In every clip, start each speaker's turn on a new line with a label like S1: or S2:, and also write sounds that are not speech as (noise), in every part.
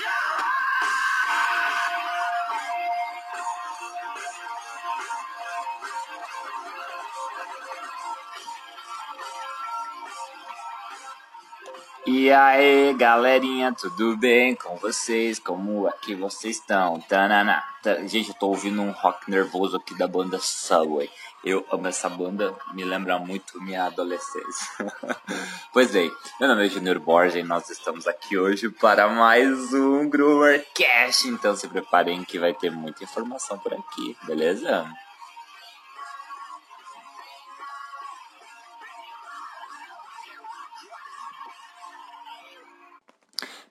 S1: Yeah! E aí, galerinha, tudo bem com vocês? Como é que vocês estão? Tanana. Gente, eu tô ouvindo um rock nervoso aqui da banda Subway. Eu amo essa banda, me lembra muito minha adolescência. (laughs) pois bem, meu nome é Junior Borges e nós estamos aqui hoje para mais um Groovercast. Então se preparem que vai ter muita informação por aqui, beleza?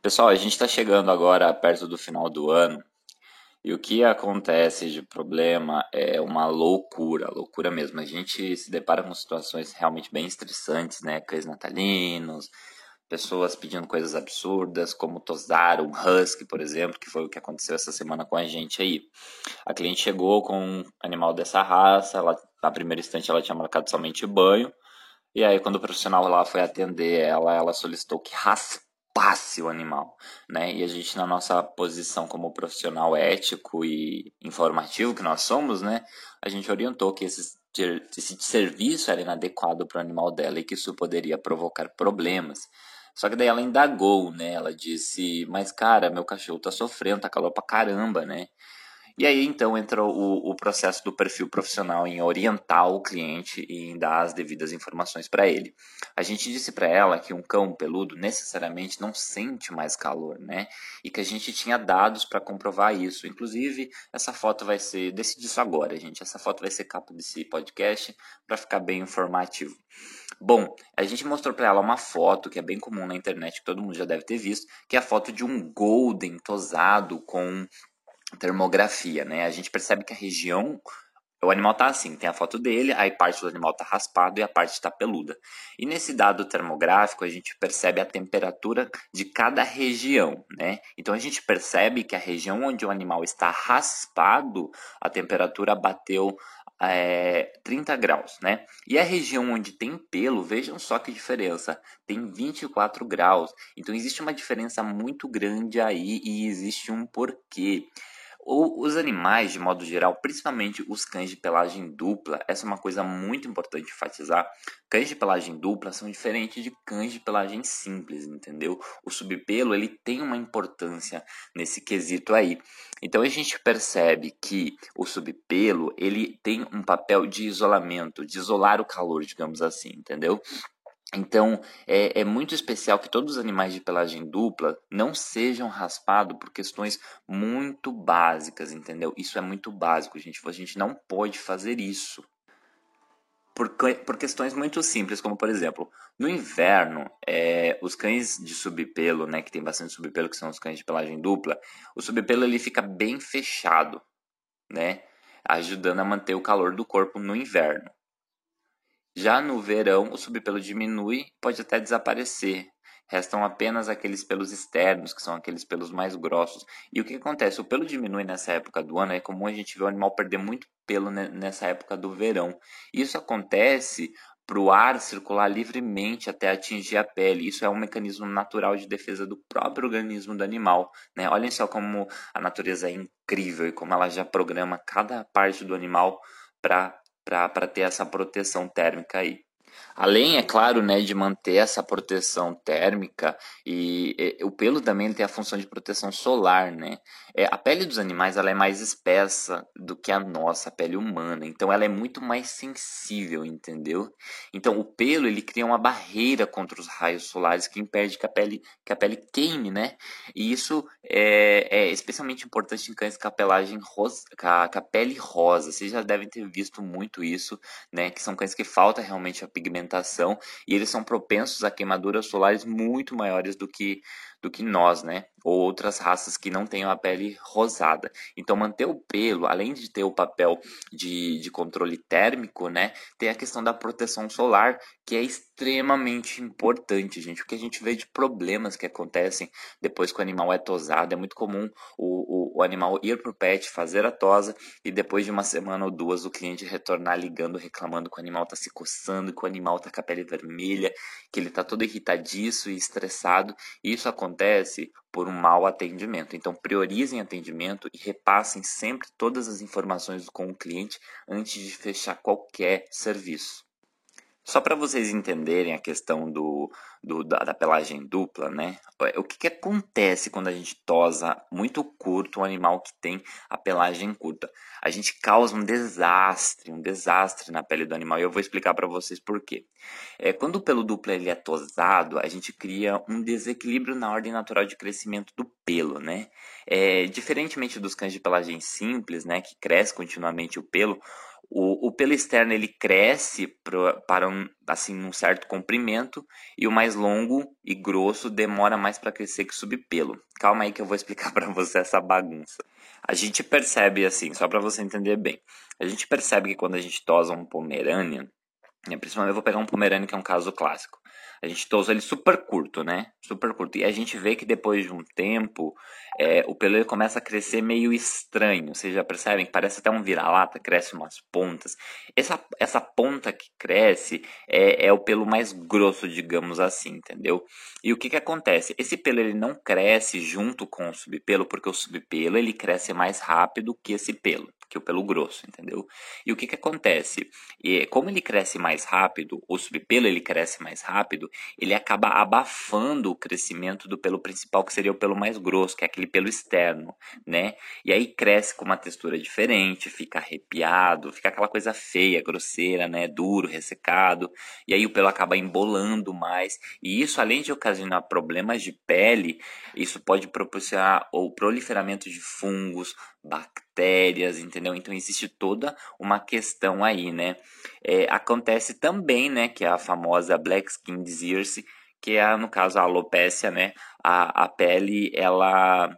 S1: Pessoal, a gente está chegando agora perto do final do ano e o que acontece de problema é uma loucura, loucura mesmo. A gente se depara com situações realmente bem estressantes, né? Cães natalinos, pessoas pedindo coisas absurdas, como tosar um husky, por exemplo, que foi o que aconteceu essa semana com a gente aí. A cliente chegou com um animal dessa raça, ela, na primeira instante ela tinha marcado somente banho, e aí quando o profissional lá foi atender ela, ela solicitou que raspasse passe o animal, né? E a gente na nossa posição como profissional ético e informativo que nós somos, né? A gente orientou que esse, esse serviço era inadequado para o animal dela e que isso poderia provocar problemas. Só que daí ela indagou, né? Ela disse, mas cara, meu cachorro tá sofrendo, tá calor pra caramba, né? E aí então entra o, o processo do perfil profissional em orientar o cliente e em dar as devidas informações para ele. A gente disse para ela que um cão peludo necessariamente não sente mais calor, né? E que a gente tinha dados para comprovar isso. Inclusive, essa foto vai ser. Decidi isso agora, gente. Essa foto vai ser capa desse podcast para ficar bem informativo. Bom, a gente mostrou para ela uma foto que é bem comum na internet, que todo mundo já deve ter visto, que é a foto de um golden tosado com termografia, né? A gente percebe que a região o animal tá assim, tem a foto dele, aí parte do animal tá raspado e a parte está peluda. E nesse dado termográfico a gente percebe a temperatura de cada região, né? Então a gente percebe que a região onde o animal está raspado, a temperatura bateu é, 30 graus, né? E a região onde tem pelo, vejam só que diferença, tem 24 graus. Então existe uma diferença muito grande aí e existe um porquê. Os animais, de modo geral, principalmente os cães de pelagem dupla, essa é uma coisa muito importante enfatizar. Cães de pelagem dupla são diferentes de cães de pelagem simples, entendeu? O subpelo ele tem uma importância nesse quesito aí. Então a gente percebe que o subpelo ele tem um papel de isolamento, de isolar o calor, digamos assim, entendeu? Então, é, é, muito especial que todos os animais de pelagem dupla não sejam raspados por questões muito básicas, entendeu? Isso é muito básico, gente. A gente não pode fazer isso. Por, por questões muito simples, como por exemplo, no inverno, é, os cães de subpelo, né, que tem bastante subpelo, que são os cães de pelagem dupla, o subpelo ele fica bem fechado, né, ajudando a manter o calor do corpo no inverno. Já no verão, o subpelo diminui, pode até desaparecer. Restam apenas aqueles pelos externos, que são aqueles pelos mais grossos. E o que acontece? O pelo diminui nessa época do ano, é comum a gente ver o animal perder muito pelo nessa época do verão. Isso acontece para o ar circular livremente até atingir a pele. Isso é um mecanismo natural de defesa do próprio organismo do animal. Né? Olhem só como a natureza é incrível e como ela já programa cada parte do animal para para ter essa proteção térmica aí. Além, é claro, né, de manter essa proteção térmica e, e o pelo também tem a função de proteção solar, né? É, a pele dos animais ela é mais espessa do que a nossa, a pele humana, então ela é muito mais sensível, entendeu? Então o pelo ele cria uma barreira contra os raios solares que impede que a pele, que a pele queime, né? E isso é, é especialmente importante em cães com a pelagem rosa, com a, com a pele rosa. Vocês já devem ter visto muito isso, né? Que são cães que falta realmente a pigmentação e eles são propensos a queimaduras solares muito maiores do que do que nós, né? Ou outras raças que não tenham a pele rosada. Então, manter o pelo, além de ter o papel de, de controle térmico, né? Tem a questão da proteção solar, que é extremamente importante, gente. O que a gente vê de problemas que acontecem depois que o animal é tosado. É muito comum o, o, o animal ir para o pet, fazer a tosa, e depois de uma semana ou duas o cliente retornar ligando, reclamando que o animal está se coçando, que animal tá com a pele vermelha, que ele tá todo irritadiço e estressado. Isso acontece por um mau atendimento. Então, priorizem atendimento e repassem sempre todas as informações com o cliente antes de fechar qualquer serviço. Só para vocês entenderem a questão do, do da, da, pelagem dupla, né? O que, que acontece quando a gente tosa muito curto um animal que tem a pelagem curta? A gente causa um desastre, um desastre na pele do animal. E eu vou explicar para vocês por quê. É, quando o pelo duplo ele é tosado, a gente cria um desequilíbrio na ordem natural de crescimento do pelo, né? É, diferentemente dos cães de pelagem simples, né? Que cresce continuamente o pelo o, o pelo externo ele cresce para um, assim, um certo comprimento e o mais longo e grosso demora mais para crescer que o subpelo. Calma aí que eu vou (laughs) explicar para você essa bagunça. A gente percebe assim, só para você entender bem. A gente percebe que quando a gente tosa um Pomeranian, né, principalmente eu vou pegar um Pomeranian que é um caso clássico. A gente tosa ele super curto, né? Super curto. E a gente vê que depois de um tempo, é, o pelo começa a crescer meio estranho. Vocês já percebem? Parece até um vira-lata, cresce umas pontas. Essa, essa ponta que cresce é, é o pelo mais grosso, digamos assim, entendeu? E o que que acontece? Esse pelo ele não cresce junto com o subpelo, porque o subpelo ele cresce mais rápido que esse pelo que o pelo grosso, entendeu? E o que que acontece? E como ele cresce mais rápido, o subpelo ele cresce mais rápido, ele acaba abafando o crescimento do pelo principal, que seria o pelo mais grosso, que é aquele pelo externo, né? E aí cresce com uma textura diferente, fica arrepiado, fica aquela coisa feia, grosseira, né? Duro, ressecado, e aí o pelo acaba embolando mais, e isso além de ocasionar problemas de pele, isso pode proporcionar o proliferamento de fungos, bactérias, entendeu? Então existe toda uma questão aí, né? É, acontece também, né, que é a famosa Black Skin Disease, que é, no caso, a alopécia, né? A, a pele, ela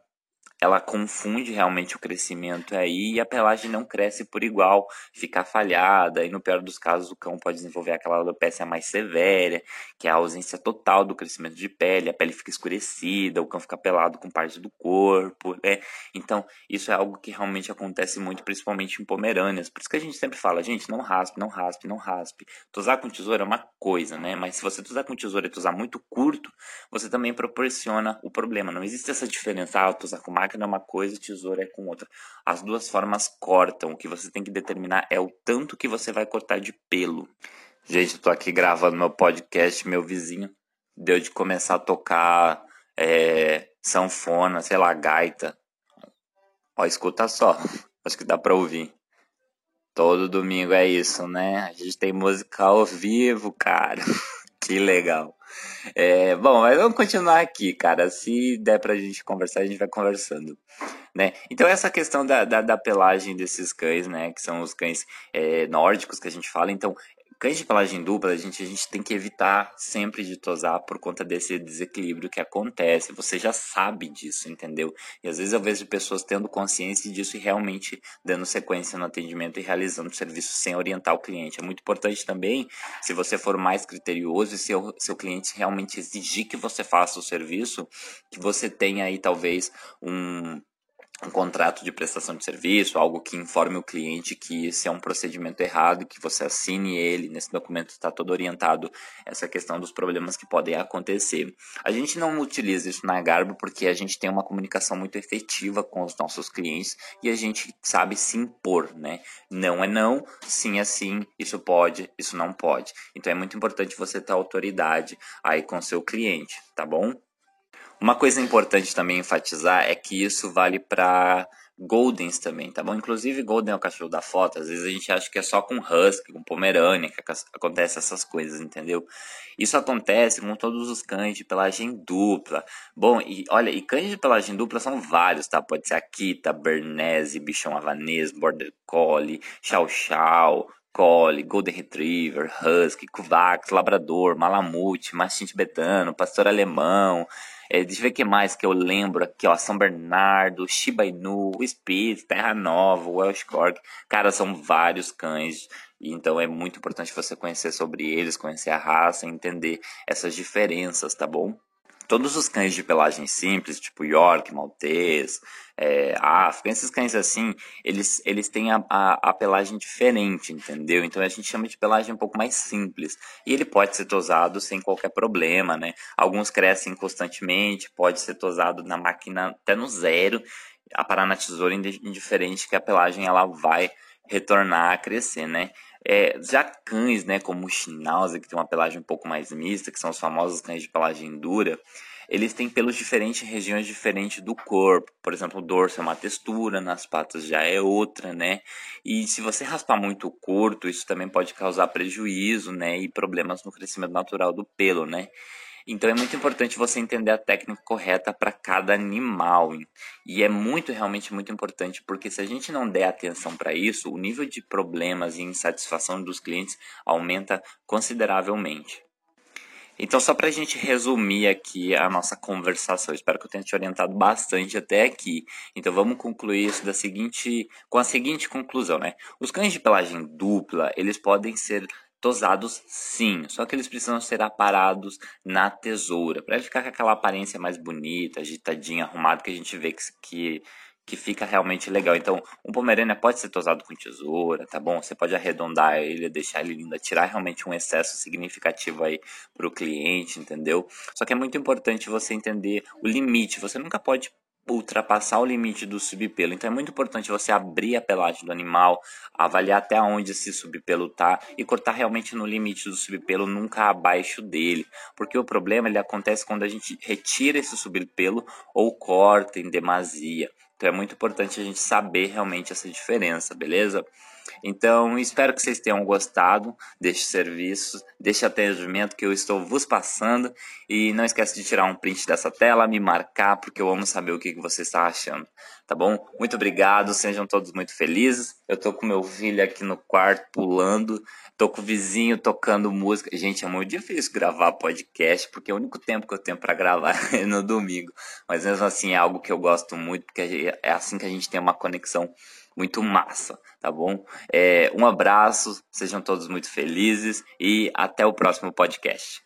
S1: ela confunde realmente o crescimento aí e a pelagem não cresce por igual, fica falhada e no pior dos casos o cão pode desenvolver aquela alopecia mais severa, que é a ausência total do crescimento de pele, a pele fica escurecida, o cão fica pelado com parte do corpo, né? Então, isso é algo que realmente acontece muito, principalmente em pomerâneas. Por isso que a gente sempre fala, gente, não raspe, não raspe, não raspe. Tosar com tesoura é uma coisa, né? Mas se você tosar com tesoura e tosar muito curto, você também proporciona o problema. Não existe essa diferença, ah, tosar com máquina é uma coisa, tesoura é com outra. As duas formas cortam. O que você tem que determinar é o tanto que você vai cortar de pelo. Gente, eu tô aqui gravando meu podcast, meu vizinho deu de começar a tocar é, sanfona, sei lá, gaita. Ó, escuta só. (laughs) Acho que dá pra ouvir. Todo domingo é isso, né? A gente tem música ao vivo, cara. (laughs) que legal. É, bom, mas vamos continuar aqui, cara. Se der pra gente conversar, a gente vai conversando. Né? Então, essa questão da, da, da pelagem desses cães, né? Que são os cães é, nórdicos que a gente fala. Então, cães de pelagem dupla, a gente, a gente tem que evitar sempre de tosar por conta desse desequilíbrio que acontece. Você já sabe disso, entendeu? E às vezes eu vejo pessoas tendo consciência disso e realmente dando sequência no atendimento e realizando o serviço sem orientar o cliente. É muito importante também, se você for mais criterioso e seu, seu cliente realmente exigir que você faça o serviço, que você tenha aí talvez um um contrato de prestação de serviço, algo que informe o cliente que esse é um procedimento errado, que você assine ele, nesse documento está todo orientado essa questão dos problemas que podem acontecer. A gente não utiliza isso na Garbo porque a gente tem uma comunicação muito efetiva com os nossos clientes e a gente sabe se impor, né? Não é não, sim é sim, isso pode, isso não pode. Então é muito importante você ter autoridade aí com seu cliente, tá bom? Uma coisa importante também enfatizar é que isso vale para Goldens também, tá bom? Inclusive, Golden é o cachorro da foto. Às vezes a gente acha que é só com Husky, com Pomerânia que acontece essas coisas, entendeu? Isso acontece com todos os cães de pelagem dupla. Bom, e olha, e cães de pelagem dupla são vários, tá? Pode ser Akita, Bernese, Bichão Havanês, Border Collie, Chow Chow, Collie, Golden Retriever, Husky, Kovacs, Labrador, Malamute, Mastim Tibetano, Pastor Alemão, é, deixa eu ver o que mais que eu lembro aqui, ó. São Bernardo, Shiba Inu, Spitz, Terra Nova, Welsh Cork. Cara, são vários cães. Então é muito importante você conhecer sobre eles, conhecer a raça, entender essas diferenças, tá bom? Todos os cães de pelagem simples, tipo York, Maltês, é, África, esses cães assim, eles, eles têm a, a, a, pelagem diferente, entendeu? Então a gente chama de pelagem um pouco mais simples. E ele pode ser tosado sem qualquer problema, né? Alguns crescem constantemente, pode ser tosado na máquina até no zero, a parar na tesoura indiferente que a pelagem ela vai retornar a crescer, né? É, já cães, né, como o Schnauzer, que tem uma pelagem um pouco mais mista, que são os famosos cães de pelagem dura, eles têm pelos diferentes em regiões diferentes do corpo. Por exemplo, o dorso é uma textura, nas patas já é outra, né? E se você raspar muito curto, isso também pode causar prejuízo, né? E problemas no crescimento natural do pelo, né? Então é muito importante você entender a técnica correta para cada animal. E é muito, realmente muito importante, porque se a gente não der atenção para isso, o nível de problemas e insatisfação dos clientes aumenta consideravelmente. Então, só para a gente resumir aqui a nossa conversação, espero que eu tenha te orientado bastante até aqui. Então, vamos concluir isso da seguinte, com a seguinte conclusão, né? Os cães de pelagem dupla, eles podem ser tosados sim, só que eles precisam ser aparados na tesoura, para ficar com aquela aparência mais bonita, agitadinha, arrumado que a gente vê que, que, que fica realmente legal. Então, um Pomerânia pode ser tosado com tesoura, tá bom? Você pode arredondar ele, deixar ele lindo, tirar realmente um excesso significativo aí para o cliente, entendeu? Só que é muito importante você entender o limite. Você nunca pode ultrapassar o limite do subpelo. Então é muito importante você abrir a pelagem do animal, avaliar até onde esse subpelo tá e cortar realmente no limite do subpelo, nunca abaixo dele, porque o problema ele acontece quando a gente retira esse subpelo ou corta em demasia. Então é muito importante a gente saber realmente essa diferença, beleza? Então, espero que vocês tenham gostado deste serviço, deste atendimento que eu estou vos passando. E não esquece de tirar um print dessa tela, me marcar, porque eu amo saber o que você está achando. Tá bom? Muito obrigado, sejam todos muito felizes. Eu tô com meu filho aqui no quarto pulando, tô com o vizinho tocando música. Gente, é muito difícil gravar podcast, porque é o único tempo que eu tenho para gravar (laughs) é no domingo. Mas mesmo assim é algo que eu gosto muito, porque é assim que a gente tem uma conexão muito massa, tá bom? É, um abraço, sejam todos muito felizes e até o próximo podcast.